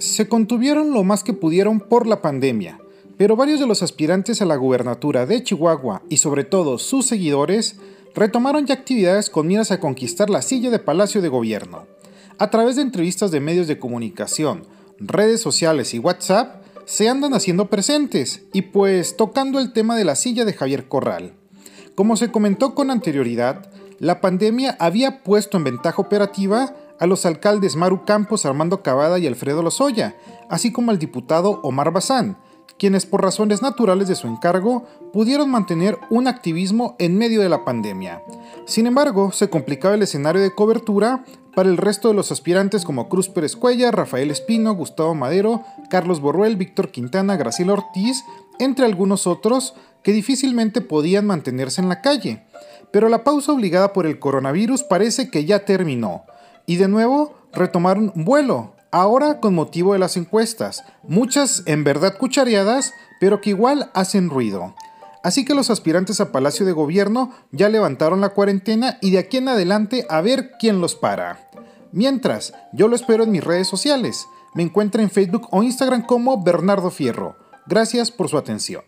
se contuvieron lo más que pudieron por la pandemia, pero varios de los aspirantes a la gubernatura de Chihuahua y sobre todo sus seguidores retomaron ya actividades con miras a conquistar la silla de Palacio de Gobierno. A través de entrevistas de medios de comunicación, redes sociales y WhatsApp, se andan haciendo presentes y pues tocando el tema de la silla de Javier Corral. Como se comentó con anterioridad, la pandemia había puesto en ventaja operativa a los alcaldes Maru Campos, Armando Cavada y Alfredo Lozoya, así como al diputado Omar Bazán, quienes por razones naturales de su encargo pudieron mantener un activismo en medio de la pandemia. Sin embargo, se complicaba el escenario de cobertura para el resto de los aspirantes como Cruz Pérez Cuella, Rafael Espino, Gustavo Madero, Carlos Borruel, Víctor Quintana, Graciela Ortiz, entre algunos otros que difícilmente podían mantenerse en la calle. Pero la pausa obligada por el coronavirus parece que ya terminó, y de nuevo retomaron vuelo, Ahora con motivo de las encuestas, muchas en verdad cuchareadas, pero que igual hacen ruido. Así que los aspirantes a Palacio de Gobierno ya levantaron la cuarentena y de aquí en adelante a ver quién los para. Mientras, yo lo espero en mis redes sociales. Me encuentra en Facebook o Instagram como Bernardo Fierro. Gracias por su atención.